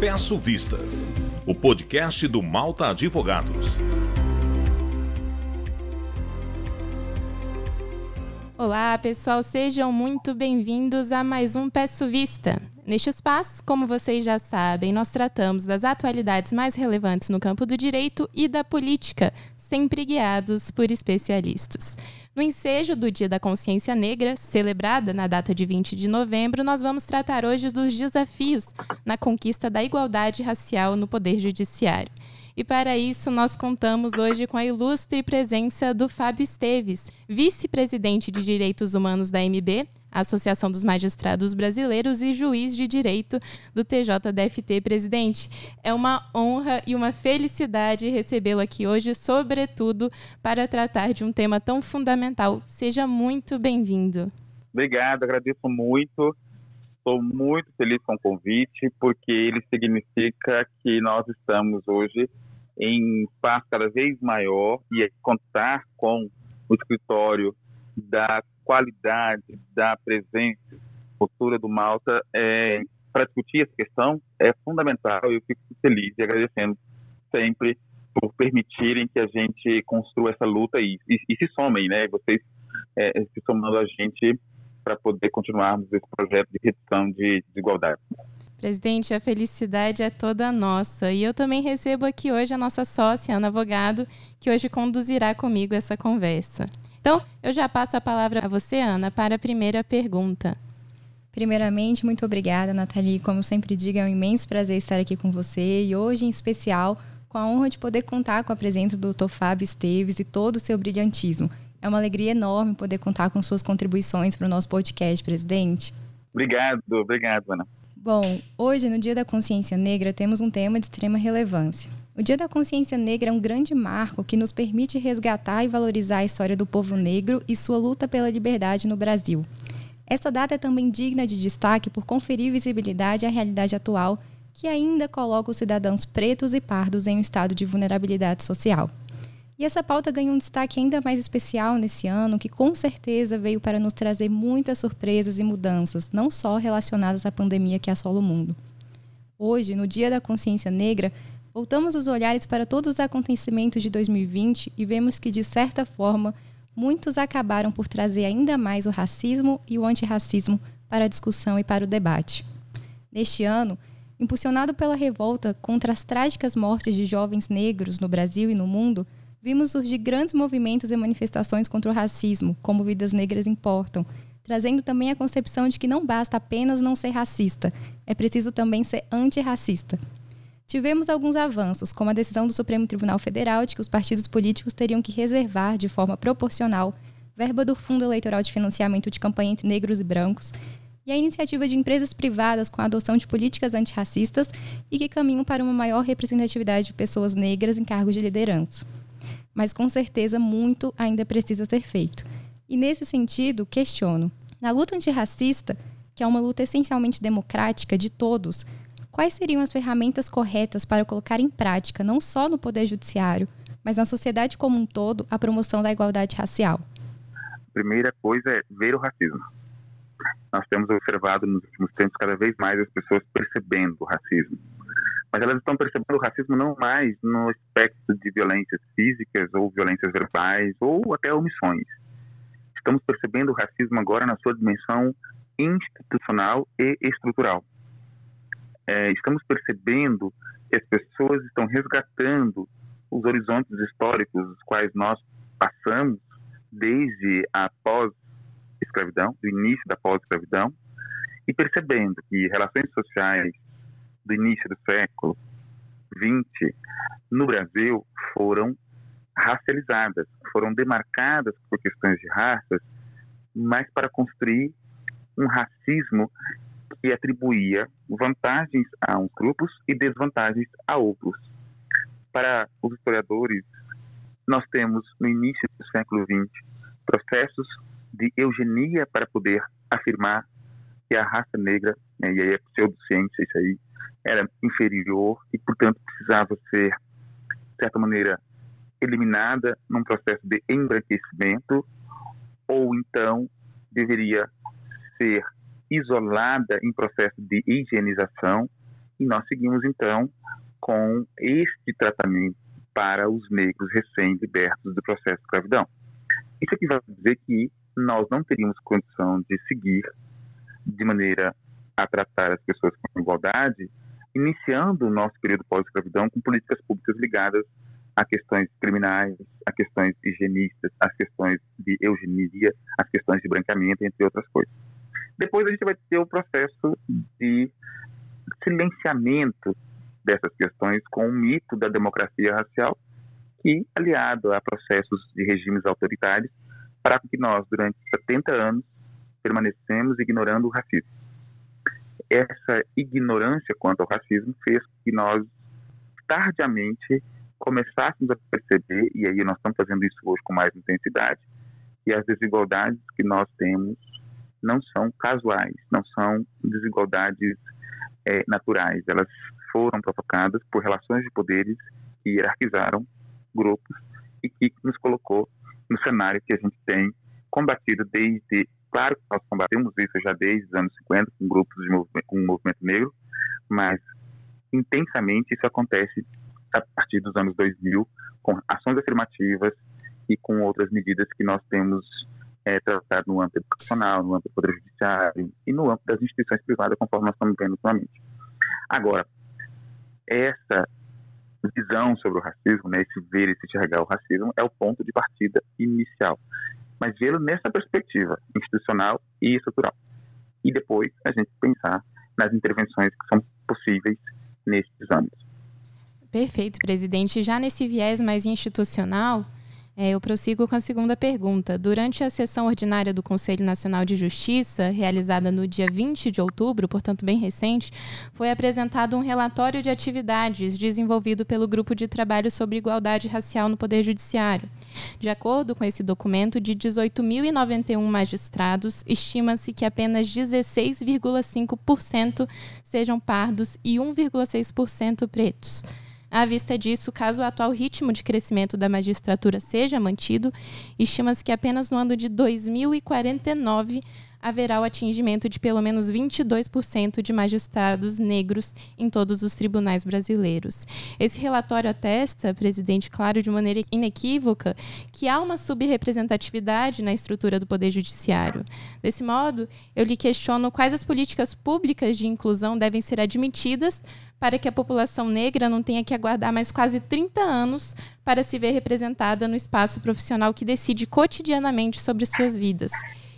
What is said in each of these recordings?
Peço Vista, o podcast do Malta Advogados. Olá, pessoal, sejam muito bem-vindos a mais um Peço Vista. Neste espaço, como vocês já sabem, nós tratamos das atualidades mais relevantes no campo do direito e da política, sempre guiados por especialistas. No ensejo do Dia da Consciência Negra, celebrada na data de 20 de novembro, nós vamos tratar hoje dos desafios na conquista da igualdade racial no Poder Judiciário. E para isso, nós contamos hoje com a ilustre presença do Fábio Esteves, vice-presidente de Direitos Humanos da MB, Associação dos Magistrados Brasileiros e juiz de direito do TJDFT. Presidente, é uma honra e uma felicidade recebê-lo aqui hoje, sobretudo para tratar de um tema tão fundamental. Seja muito bem-vindo. Obrigado, agradeço muito. Estou muito feliz com o convite, porque ele significa que nós estamos hoje em espaço cada vez maior e contar com o escritório da qualidade da presença futura do Malta é, para discutir essa questão é fundamental. Eu fico feliz e agradecendo sempre por permitirem que a gente construa essa luta e, e, e se somem, né? Vocês é, se somando a gente para poder continuarmos esse projeto de redução de desigualdade. Presidente, a felicidade é toda nossa. E eu também recebo aqui hoje a nossa sócia, Ana Avogado, que hoje conduzirá comigo essa conversa. Então, eu já passo a palavra a você, Ana, para a primeira pergunta. Primeiramente, muito obrigada, Nathalie. Como sempre digo, é um imenso prazer estar aqui com você e hoje, em especial, com a honra de poder contar com a presença do Dr. Fábio Esteves e todo o seu brilhantismo. É uma alegria enorme poder contar com suas contribuições para o nosso podcast, presidente. Obrigado, obrigado, Ana. Bom, hoje, no Dia da Consciência Negra, temos um tema de extrema relevância. O Dia da Consciência Negra é um grande marco que nos permite resgatar e valorizar a história do povo negro e sua luta pela liberdade no Brasil. Essa data é também digna de destaque por conferir visibilidade à realidade atual, que ainda coloca os cidadãos pretos e pardos em um estado de vulnerabilidade social. E essa pauta ganha um destaque ainda mais especial nesse ano, que com certeza veio para nos trazer muitas surpresas e mudanças, não só relacionadas à pandemia que assola o mundo. Hoje, no Dia da Consciência Negra, Voltamos os olhares para todos os acontecimentos de 2020 e vemos que, de certa forma, muitos acabaram por trazer ainda mais o racismo e o antirracismo para a discussão e para o debate. Neste ano, impulsionado pela revolta contra as trágicas mortes de jovens negros no Brasil e no mundo, vimos surgir grandes movimentos e manifestações contra o racismo, como Vidas Negras Importam, trazendo também a concepção de que não basta apenas não ser racista, é preciso também ser antirracista. Tivemos alguns avanços, como a decisão do Supremo Tribunal Federal de que os partidos políticos teriam que reservar, de forma proporcional, verba do Fundo Eleitoral de Financiamento de Campanha entre Negros e Brancos, e a iniciativa de empresas privadas com a adoção de políticas antirracistas e que caminham para uma maior representatividade de pessoas negras em cargos de liderança. Mas com certeza muito ainda precisa ser feito. E nesse sentido, questiono: na luta antirracista, que é uma luta essencialmente democrática de todos, quais seriam as ferramentas corretas para colocar em prática, não só no Poder Judiciário, mas na sociedade como um todo, a promoção da igualdade racial? Primeira coisa é ver o racismo. Nós temos observado nos últimos tempos cada vez mais as pessoas percebendo o racismo. Mas elas estão percebendo o racismo não mais no aspecto de violências físicas ou violências verbais ou até omissões. Estamos percebendo o racismo agora na sua dimensão institucional e estrutural é, estamos percebendo que as pessoas estão resgatando os horizontes históricos os quais nós passamos desde a pós-escravidão, do início da pós-escravidão, e percebendo que relações sociais do início do século XX no Brasil foram racializadas, foram demarcadas por questões de raças, mas para construir um racismo que atribuía vantagens a uns grupos e desvantagens a outros. Para os historiadores, nós temos no início do século XX processos de eugenia para poder afirmar que a raça negra, né, e aí é pseudociência isso aí, era inferior e, portanto, precisava ser, de certa maneira, eliminada num processo de embranquecimento, ou então deveria ser isolada em processo de higienização E nós seguimos, então, com este tratamento para os negros recém-libertos do processo de escravidão. Isso aqui vai dizer que nós não teríamos condição de seguir de maneira a tratar as pessoas com igualdade, iniciando o nosso período pós-escravidão com políticas públicas ligadas a questões criminais, a questões higienistas, as questões de eugenia, as questões de branqueamento, entre outras coisas. Depois a gente vai ter o processo de silenciamento dessas questões com o mito da democracia racial, que, aliado a processos de regimes autoritários, para que nós, durante 70 anos, permanecemos ignorando o racismo. Essa ignorância quanto ao racismo fez que nós, tardiamente, começássemos a perceber, e aí nós estamos fazendo isso hoje com mais intensidade, que as desigualdades que nós temos não são casuais, não são desigualdades é, naturais, elas foram provocadas por relações de poderes que hierarquizaram grupos e que nos colocou no cenário que a gente tem combatido desde, claro que nós combatemos isso já desde os anos 50 com grupos de movimento, com o movimento negro, mas intensamente isso acontece a partir dos anos 2000 com ações afirmativas e com outras medidas que nós temos é, tratado no âmbito educacional, no âmbito do Poder Judiciário e no âmbito das instituições privadas, conforme nós estamos vendo ultimamente. Agora, essa visão sobre o racismo, né, esse ver, esse enxergar o racismo, é o ponto de partida inicial. Mas vê-lo nessa perspectiva institucional e estrutural. E depois a gente pensar nas intervenções que são possíveis nesses âmbitos. Perfeito, presidente. Já nesse viés mais institucional, é, eu prossigo com a segunda pergunta. Durante a sessão ordinária do Conselho Nacional de Justiça, realizada no dia 20 de outubro, portanto bem recente, foi apresentado um relatório de atividades desenvolvido pelo Grupo de Trabalho sobre Igualdade Racial no Poder Judiciário. De acordo com esse documento, de 18.091 magistrados, estima-se que apenas 16,5% sejam pardos e 1,6% pretos. À vista disso, caso o atual ritmo de crescimento da magistratura seja mantido, estima-se que apenas no ano de 2049 haverá o atingimento de pelo menos 22% de magistrados negros em todos os tribunais brasileiros. Esse relatório atesta, presidente, claro, de maneira inequívoca, que há uma subrepresentatividade na estrutura do Poder Judiciário. Desse modo, eu lhe questiono quais as políticas públicas de inclusão devem ser admitidas para que a população negra não tenha que aguardar mais quase 30 anos para se ver representada no espaço profissional que decide cotidianamente sobre suas vidas.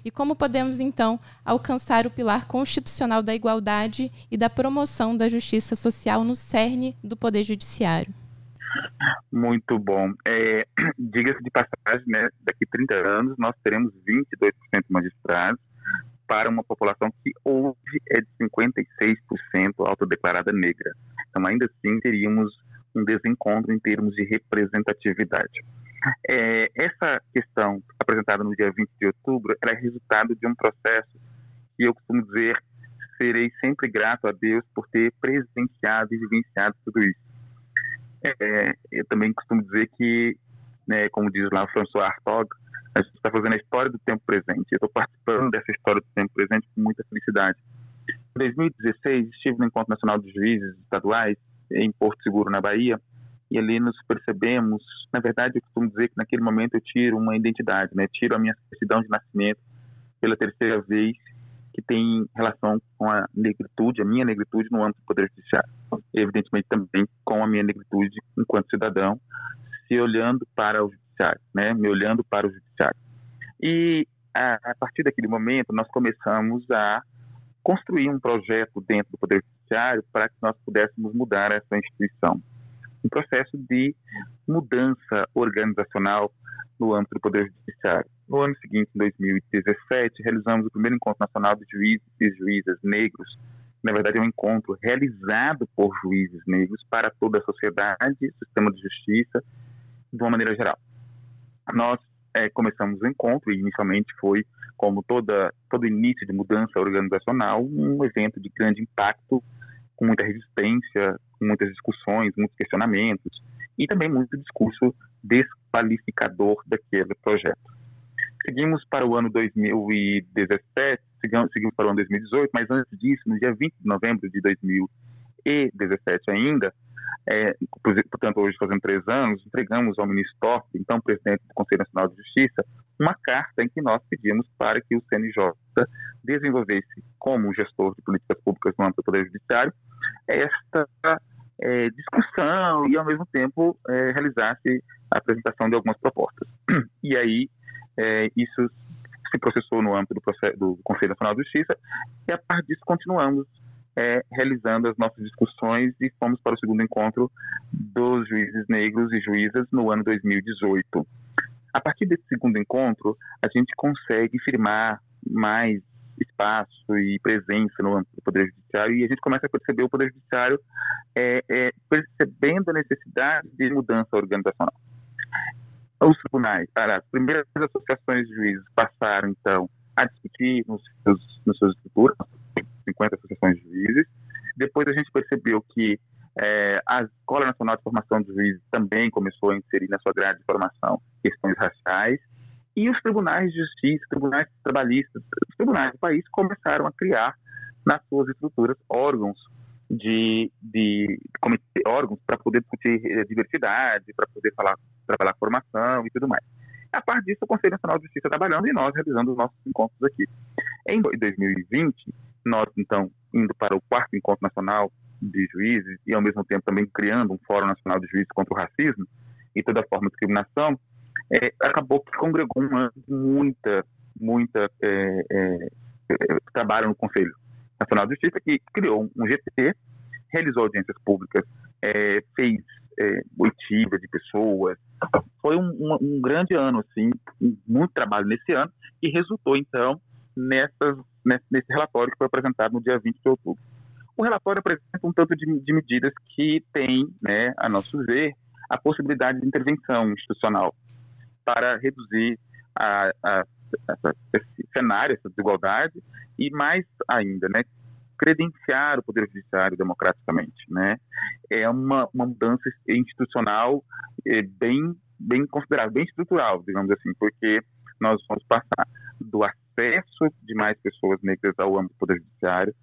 E como podemos, então, alcançar o pilar constitucional da igualdade e da promoção da justiça social no cerne do Poder Judiciário? Muito bom. É, Diga-se de passagem, né, daqui a 30 anos nós teremos 22% de magistrados para uma população que hoje é de 56% autodeclarada negra. Então, ainda assim, teríamos um desencontro em termos de representatividade. É, essa questão apresentada no dia 20 de outubro é resultado de um processo que eu costumo dizer serei sempre grato a Deus por ter presenciado e vivenciado tudo isso. É, eu também costumo dizer que, né, como diz lá o François Hartog, a gente está fazendo a história do tempo presente. Eu estou participando dessa história do tempo presente com muita felicidade. Em 2016, estive no Encontro Nacional de Juízes Estaduais, em Porto Seguro, na Bahia, e ali nos percebemos, na verdade, eu costumo dizer que naquele momento eu tiro uma identidade, né? tiro a minha certidão de nascimento pela terceira vez, que tem relação com a negritude, a minha negritude no âmbito do Poder Judiciário. Evidentemente, também com a minha negritude enquanto cidadão, se olhando para o judiciário, né? me olhando para o judiciário. E a, a partir daquele momento, nós começamos a construir um projeto dentro do Poder Judiciário para que nós pudéssemos mudar essa instituição. Um processo de mudança organizacional no âmbito do Poder Judiciário. No ano seguinte, em 2017, realizamos o primeiro encontro nacional de juízes e juízas negros. Na verdade, é um encontro realizado por juízes negros para toda a sociedade, sistema de justiça, de uma maneira geral nós é, começamos o encontro e inicialmente foi, como toda, todo início de mudança organizacional, um evento de grande impacto, com muita resistência, com muitas discussões, muitos questionamentos e também muito discurso desqualificador daquele projeto. Seguimos para o ano 2017, seguimos, seguimos para o ano 2018, mas antes disso, no dia 20 de novembro de 2017, 2017 ainda, é, portanto, hoje fazendo três anos, entregamos ao ministro Torque, então presidente do Conselho Nacional de Justiça, uma carta em que nós pedimos para que o CNJ desenvolvesse, como gestor de políticas públicas no âmbito do Poder Judiciário, esta é, discussão e, ao mesmo tempo, é, realizasse a apresentação de algumas propostas. E aí, é, isso se processou no âmbito do, processo, do Conselho Nacional de Justiça e, a partir disso, continuamos é, realizando as nossas discussões e fomos para o segundo encontro dos juízes negros e juízas no ano 2018. A partir desse segundo encontro, a gente consegue firmar mais espaço e presença no âmbito do Poder Judiciário e a gente começa a perceber o Poder Judiciário é, é, percebendo a necessidade de mudança organizacional. Os tribunais, as primeiras associações de juízes passaram, então, a discutir nos seus, nos seus estruturas, 50 associações de juízes. Depois a gente percebeu que é, a Escola Nacional de Formação de Juízes também começou a inserir na sua grade de formação questões raciais. E os tribunais de justiça, tribunais trabalhistas, os tribunais do país começaram a criar nas suas estruturas órgãos de, de comitê, órgãos para poder discutir eh, diversidade, para poder falar, trabalhar formação e tudo mais. A parte disso, o Conselho Nacional de Justiça trabalhando e nós realizando os nossos encontros aqui. Em 2020, nós, então, indo para o quarto encontro nacional de juízes e, ao mesmo tempo, também criando um Fórum Nacional de Juízes contra o Racismo e toda forma de discriminação, é, acabou que congregou uma, muita, muita é, é, é, trabalho no Conselho Nacional de Justiça, que criou um GT, realizou audiências públicas, é, fez é, de pessoas. Foi um, um, um, grande ano, assim, muito trabalho nesse ano, e resultou, então, nessas, nesse relatório que foi apresentado no dia 20 de outubro. O relatório apresenta um tanto de, de medidas que tem, né, a nosso ver, a possibilidade de intervenção institucional para reduzir a, a, essa, esse cenário, essa desigualdade, e mais ainda, né, credenciar o Poder Judiciário democraticamente. Né? É uma, uma mudança institucional é, bem, bem considerável, bem estrutural, digamos assim, porque nós vamos passar do acesso de mais pessoas negras ao âmbito do Poder Judiciário,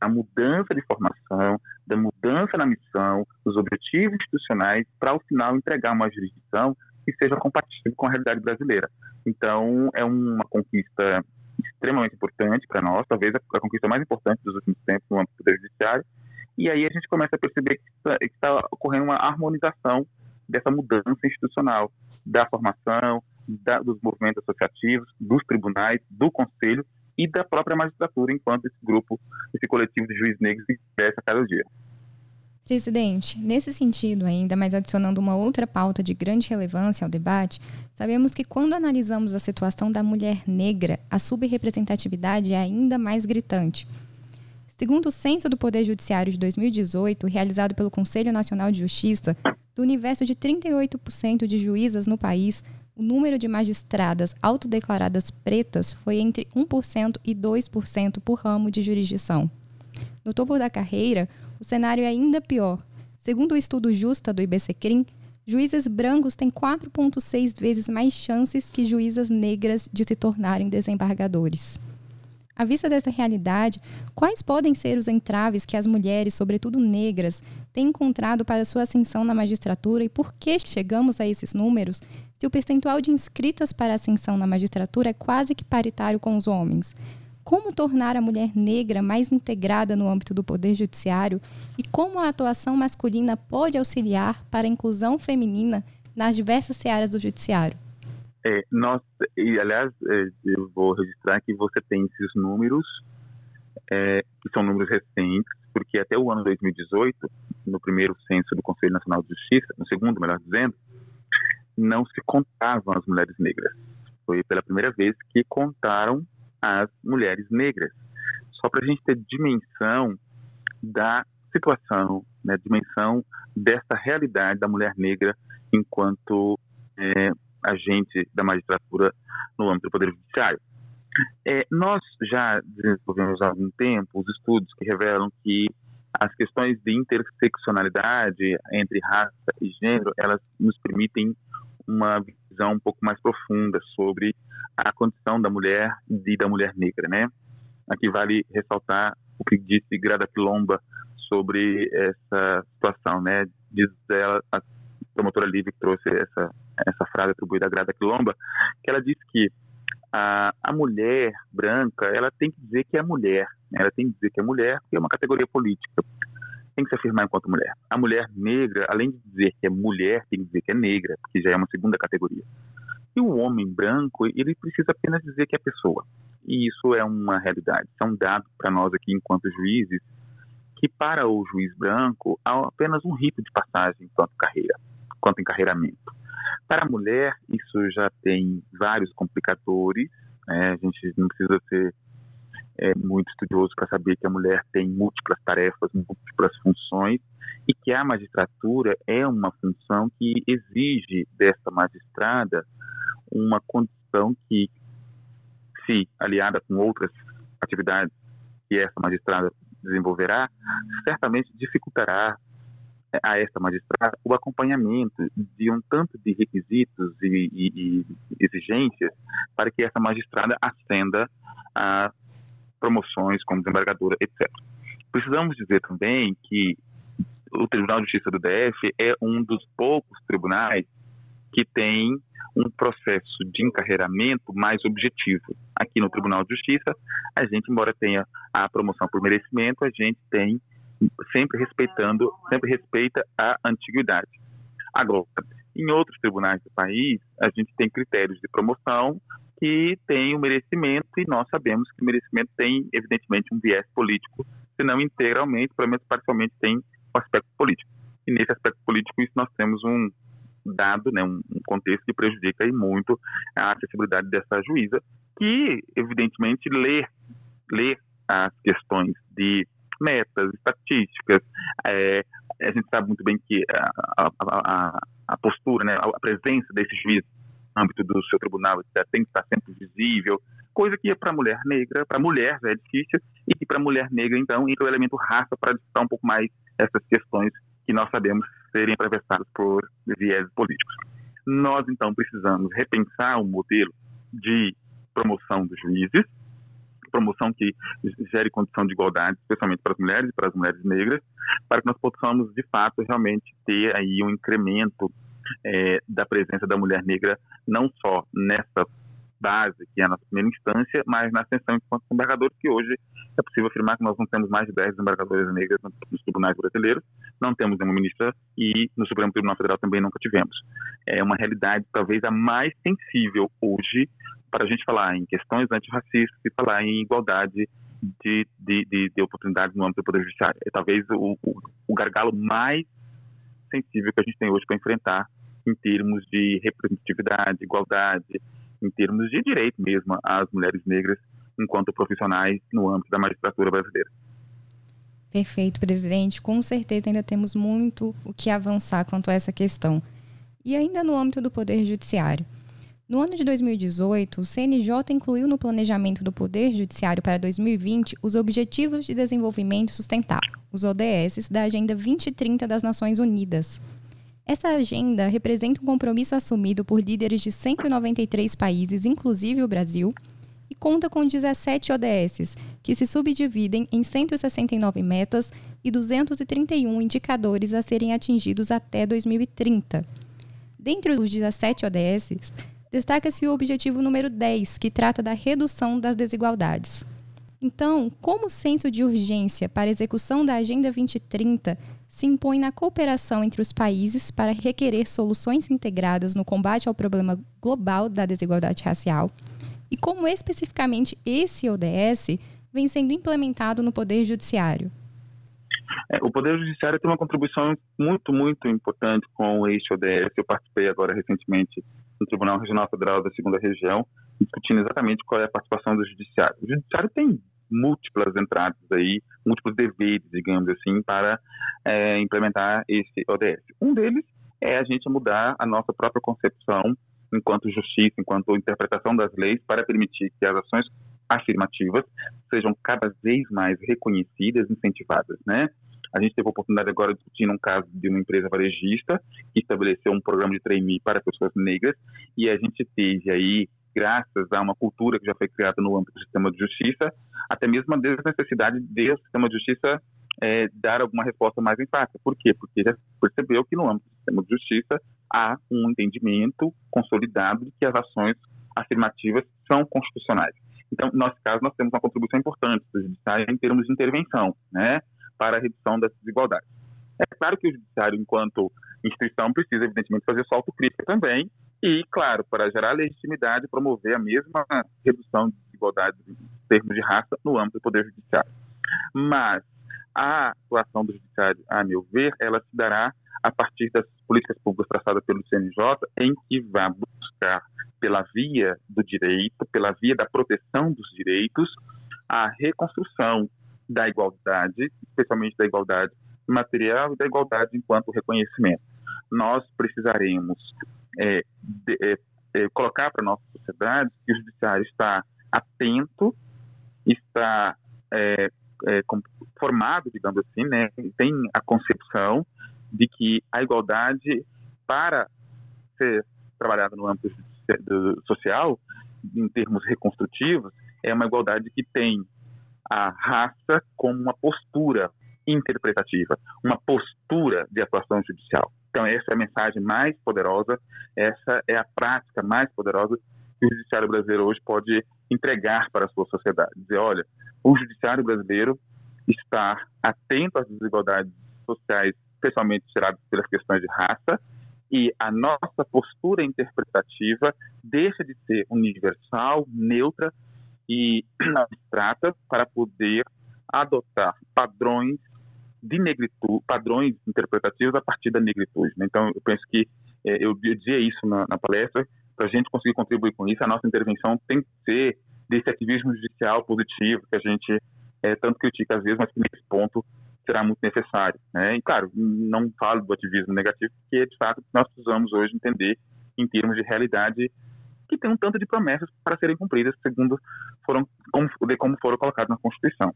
da mudança de formação, da mudança na missão, dos objetivos institucionais, para ao final entregar uma jurisdição que seja compatível com a realidade brasileira. Então, é uma conquista extremamente importante para nós, talvez a, conquista mais importante dos últimos tempos no âmbito do Poder Judiciário. E aí a gente começa a perceber que está tá ocorrendo uma harmonização dessa mudança institucional, da formação, da, dos movimentos associativos, dos tribunais, do Conselho e da própria magistratura, enquanto esse grupo, esse coletivo de juízes negros cresce a cada dia. Presidente, nesse sentido ainda, mas adicionando uma outra pauta de grande relevância ao debate, sabemos que quando analisamos a situação da mulher negra, a subrepresentatividade é ainda mais gritante. Segundo o Censo do Poder Judiciário de 2018, realizado pelo Conselho Nacional de Justiça, do universo de 38% de juízas no país, o número de magistradas autodeclaradas pretas foi entre 1% e 2% por ramo de jurisdição. No topo da carreira, o cenário é ainda pior. Segundo o estudo Justa do IBCCRIM, juízes brancos têm 4,6 vezes mais chances que juízas negras de se tornarem desembargadores. À vista dessa realidade, quais podem ser os entraves que as mulheres, sobretudo negras, têm encontrado para sua ascensão na magistratura e por que chegamos a esses números se o percentual de inscritas para ascensão na magistratura é quase que paritário com os homens? como tornar a mulher negra mais integrada no âmbito do Poder Judiciário e como a atuação masculina pode auxiliar para a inclusão feminina nas diversas searas do Judiciário. É, nós, e, aliás, é, eu vou registrar que você tem esses números, é, que são números recentes, porque até o ano 2018, no primeiro censo do Conselho Nacional de Justiça, no segundo, melhor dizendo, não se contavam as mulheres negras. Foi pela primeira vez que contaram as mulheres negras. Só para a gente ter dimensão da situação, né, dimensão dessa realidade da mulher negra enquanto é, agente da magistratura no âmbito do Poder Judiciário. É, nós já desenvolvemos há algum tempo os estudos que revelam que as questões de interseccionalidade entre raça e gênero, elas nos permitem uma visão um pouco mais profunda sobre a condição da mulher e da mulher negra, né? Aqui vale ressaltar o que disse Grada Quilomba sobre essa situação, né? Diz ela, a promotora Lívia que trouxe essa, essa frase atribuída à Grada Quilomba, que ela disse que a, a mulher branca, ela tem que dizer que é mulher, né? ela tem que dizer que é mulher, porque é uma categoria política, tem que se afirmar enquanto mulher. A mulher negra, além de dizer que é mulher, tem que dizer que é negra, porque já é uma segunda categoria. E o homem branco, ele precisa apenas dizer que é pessoa. E isso é uma realidade, isso é um dado para nós aqui enquanto juízes, que para o juiz branco há apenas um rito de passagem enquanto carreira, quanto encarreiramento. Para a mulher, isso já tem vários complicadores, né? a gente não precisa ser é, muito estudioso para saber que a mulher tem múltiplas tarefas, múltiplas funções, e que a magistratura é uma função que exige dessa magistrada uma condição que, se aliada com outras atividades que essa magistrada desenvolverá, certamente dificultará a esta magistrada o acompanhamento de um tanto de requisitos e, e, e exigências para que essa magistrada ascenda a promoções como desembargadora, etc. Precisamos dizer também que o Tribunal de Justiça do DF é um dos poucos tribunais que tem um processo de encarreiramento mais objetivo. Aqui no Tribunal de Justiça, a gente, embora tenha a promoção por merecimento, a gente tem sempre respeitando, sempre respeita a antiguidade. Agora, em outros tribunais do país, a gente tem critérios de promoção que têm o merecimento e nós sabemos que o merecimento tem, evidentemente, um viés político, se não integralmente, pelo menos parcialmente tem o um aspecto político. E nesse aspecto político, isso nós temos um dado, né, um contexto que prejudica aí muito a acessibilidade dessa juíza, que, evidentemente, lê, lê as questões de metas, estatísticas. É, a gente sabe muito bem que a, a, a, a postura, né, a presença desse juiz no âmbito do seu tribunal etc., tem que estar sempre visível, coisa que para a mulher negra, para mulher já é difícil, e que para a mulher negra, então, entra o elemento raça para disputar um pouco mais essas questões que nós sabemos serem atravessadas por viés políticos. Nós, então, precisamos repensar o modelo de promoção dos juízes, promoção que gere condição de igualdade, especialmente para as mulheres e para as mulheres negras, para que nós possamos, de fato, realmente ter aí um incremento é, da presença da mulher negra, não só nessa base, que é a nossa primeira instância, mas na ascensão enquanto desembargadores, que hoje é possível afirmar que nós não temos mais de 10 desembargadoras negras nos tribunais brasileiros, não temos nenhuma ministra e no Supremo Tribunal Federal também nunca tivemos. É uma realidade talvez a mais sensível hoje para a gente falar em questões antirracistas e falar em igualdade de, de, de, de oportunidades no âmbito do Poder Judiciário. É talvez o, o, o gargalo mais sensível que a gente tem hoje para enfrentar em termos de representatividade, igualdade, em termos de direito mesmo às mulheres negras enquanto profissionais no âmbito da magistratura brasileira. Perfeito, presidente. Com certeza ainda temos muito o que avançar quanto a essa questão. E ainda no âmbito do Poder Judiciário. No ano de 2018, o CNJ incluiu no planejamento do Poder Judiciário para 2020 os Objetivos de Desenvolvimento Sustentável, os ODS, da Agenda 2030 das Nações Unidas. Essa agenda representa um compromisso assumido por líderes de 193 países, inclusive o Brasil, e conta com 17 ODSs, que se subdividem em 169 metas e 231 indicadores a serem atingidos até 2030. Dentre os 17 ODSs, destaca-se o objetivo número 10, que trata da redução das desigualdades. Então, como o senso de urgência para a execução da Agenda 2030 se impõe na cooperação entre os países para requerer soluções integradas no combate ao problema global da desigualdade racial, e como especificamente esse ODS vem sendo implementado no Poder Judiciário. É, o Poder Judiciário tem uma contribuição muito, muito importante com este ODS. Eu participei agora recentemente no Tribunal Regional Federal da Segunda Região, discutindo exatamente qual é a participação do Judiciário. O Judiciário tem múltiplas entradas aí, múltiplos deveres, digamos assim, para é, implementar esse ODS. Um deles é a gente mudar a nossa própria concepção enquanto justiça, enquanto interpretação das leis, para permitir que as ações afirmativas sejam cada vez mais reconhecidas, incentivadas, né? A gente teve a oportunidade agora de discutir um caso de uma empresa varejista que estabeleceu um programa de trainee para pessoas negras e a gente teve aí, graças a uma cultura que já foi criada no âmbito do sistema de justiça, até mesmo a desnecessidade de o sistema de justiça é, dar alguma resposta mais enfática. Por quê? Porque já percebeu que no âmbito do sistema de justiça há um entendimento consolidado de que as ações afirmativas são constitucionais. Então, no nosso caso, nós temos uma contribuição importante do judiciário em termos de intervenção, né, para a redução das desigualdades. É claro que o judiciário, enquanto instituição, precisa, evidentemente, fazer sua autocrítica também e, claro, para gerar legitimidade, promover a mesma redução de desigualdades em termos de raça no âmbito do Poder Judiciário. Mas a atuação do Judiciário, a meu ver, ela se dará a partir das políticas públicas traçadas pelo CNJ, em que vai buscar, pela via do direito, pela via da proteção dos direitos, a reconstrução da igualdade, especialmente da igualdade material e da igualdade enquanto reconhecimento. Nós precisaremos é, de, é, é, colocar para a nossa sociedade que o judiciário está atento, está é, é, formado, digamos assim, né, tem a concepção de que a igualdade, para ser trabalhada no âmbito social, em termos reconstrutivos, é uma igualdade que tem a raça como uma postura interpretativa, uma postura de atuação judicial. Então, essa é a mensagem mais poderosa, essa é a prática mais poderosa que o judiciário brasileiro hoje pode entregar para a sua sociedade. Dizer, olha, o judiciário brasileiro está atento às desigualdades sociais, especialmente geradas pelas questões de raça, e a nossa postura interpretativa deixa de ser universal, neutra e abstrata para poder adotar padrões de negritude, padrões interpretativos a partir da negritude. Né? Então, eu penso que é, eu dizia isso na, na palestra, para a gente conseguir contribuir com isso, a nossa intervenção tem que ser desse ativismo judicial positivo que a gente é, tanto critica às vezes, mas que nesse ponto será muito necessário. Né? E, claro, não falo do ativismo negativo, porque, de fato, nós precisamos hoje entender em termos de realidade que tem um tanto de promessas para serem cumpridas, segundo foram, como, de como foram colocadas na Constituição.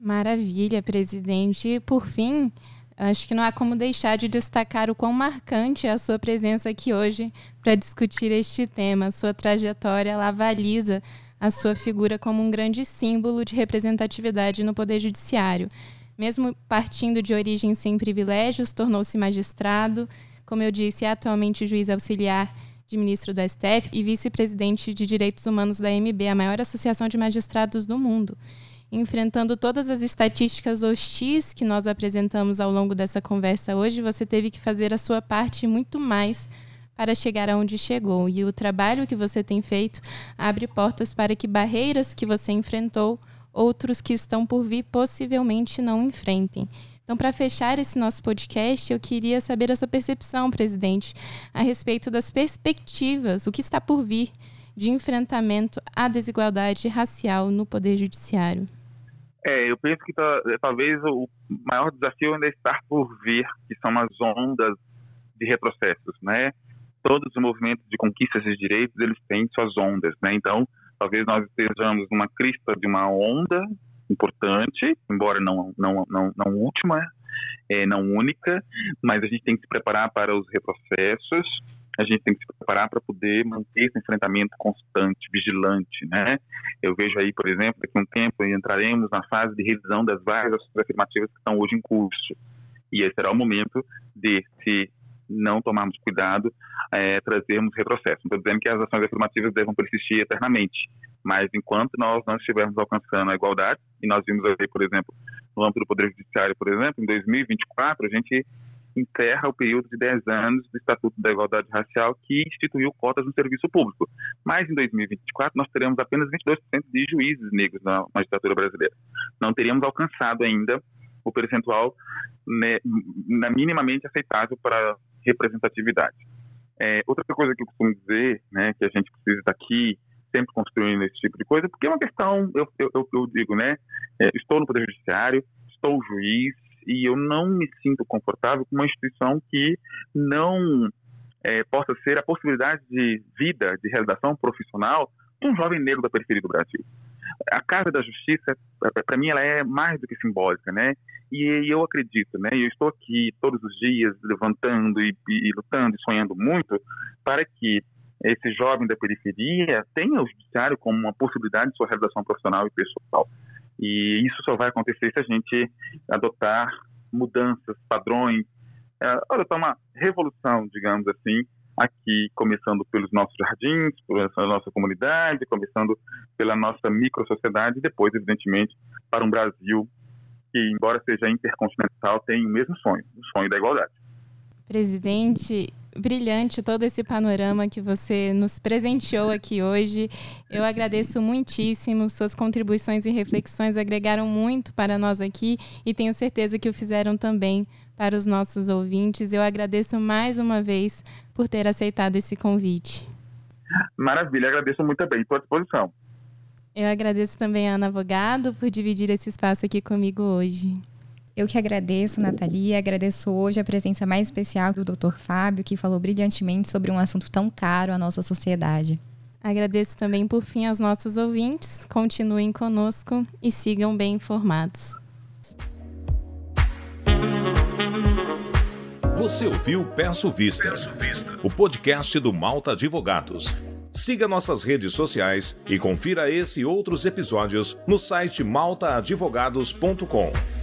Maravilha, presidente. E, por fim, acho que não há como deixar de destacar o quão marcante é a sua presença aqui hoje para discutir este tema. Sua trajetória avaliza a sua figura como um grande símbolo de representatividade no Poder Judiciário. Mesmo partindo de origem sem privilégios, tornou-se magistrado. Como eu disse, é atualmente juiz auxiliar de ministro do STF e vice-presidente de Direitos Humanos da MB, a maior associação de magistrados do mundo. Enfrentando todas as estatísticas hostis que nós apresentamos ao longo dessa conversa hoje, você teve que fazer a sua parte muito mais para chegar aonde chegou. E o trabalho que você tem feito abre portas para que barreiras que você enfrentou, outros que estão por vir possivelmente não enfrentem. Então, para fechar esse nosso podcast, eu queria saber a sua percepção, presidente, a respeito das perspectivas, o que está por vir de enfrentamento à desigualdade racial no Poder Judiciário. É, eu penso que talvez o maior desafio ainda está por vir, que são as ondas de retrocessos, né? todos os movimentos de conquistas de direitos, eles têm suas ondas, né? Então, talvez nós estejamos numa crista de uma onda importante, embora não, não, não, não última, é, não única, mas a gente tem que se preparar para os retrocessos, a gente tem que se preparar para poder manter esse enfrentamento constante, vigilante, né? Eu vejo aí, por exemplo, daqui a um tempo entraremos na fase de revisão das várias ações afirmativas que estão hoje em curso. E esse será o momento de se não tomarmos cuidado, é, trazermos retrocesso. Não estou dizendo que as ações afirmativas devam persistir eternamente, mas enquanto nós não estivermos alcançando a igualdade, e nós vimos aí, por exemplo, no âmbito do Poder Judiciário, por exemplo, em 2024, a gente encerra o período de 10 anos do Estatuto da Igualdade Racial que instituiu cotas no serviço público. Mas em 2024 nós teremos apenas 22% de juízes negros na magistratura brasileira. Não teríamos alcançado ainda o percentual né, minimamente aceitável para representatividade. É, outra coisa que eu costumo dizer, né, que a gente precisa estar aqui sempre construindo esse tipo de coisa, porque é uma questão, eu, eu, eu digo, né, é, estou no Poder Judiciário, estou juiz, e eu não me sinto confortável com uma instituição que não é, possa ser a possibilidade de vida, de realização profissional de um jovem negro da periferia do Brasil a Casa da Justiça, para mim, ela é mais do que simbólica, né? E, eu acredito, né? Eu estou aqui todos os dias levantando e, e lutando e sonhando muito para que esse jovem da periferia tenha o judiciário como uma possibilidade de sua realização profissional e pessoal. E isso só vai acontecer se a gente adotar mudanças, padrões, é, adotar uma revolução, digamos assim, aqui, começando pelos nossos jardins, pela nossa comunidade, começando pela nossa micro-sociedade e depois, evidentemente, para um Brasil que, embora seja intercontinental, tem o mesmo sonho, o sonho da igualdade. Presidente, brilhante todo esse panorama que você nos presenteou aqui hoje. Eu agradeço muitíssimo. Suas contribuições e reflexões agregaram muito para nós aqui e tenho certeza que o fizeram também para os nossos ouvintes. Eu agradeço mais uma vez por ter aceitado esse convite. Maravilha, agradeço muito também. Estou à disposição. Eu agradeço também a Ana Avogado por dividir esse espaço aqui comigo hoje. Eu que agradeço, Nathalie, agradeço hoje a presença mais especial do Dr. Fábio, que falou brilhantemente sobre um assunto tão caro à nossa sociedade. Agradeço também, por fim, aos nossos ouvintes. Continuem conosco e sigam bem informados. Você ouviu Peço Vista, o podcast do Malta Advogados. Siga nossas redes sociais e confira esse e outros episódios no site maltaadvogados.com.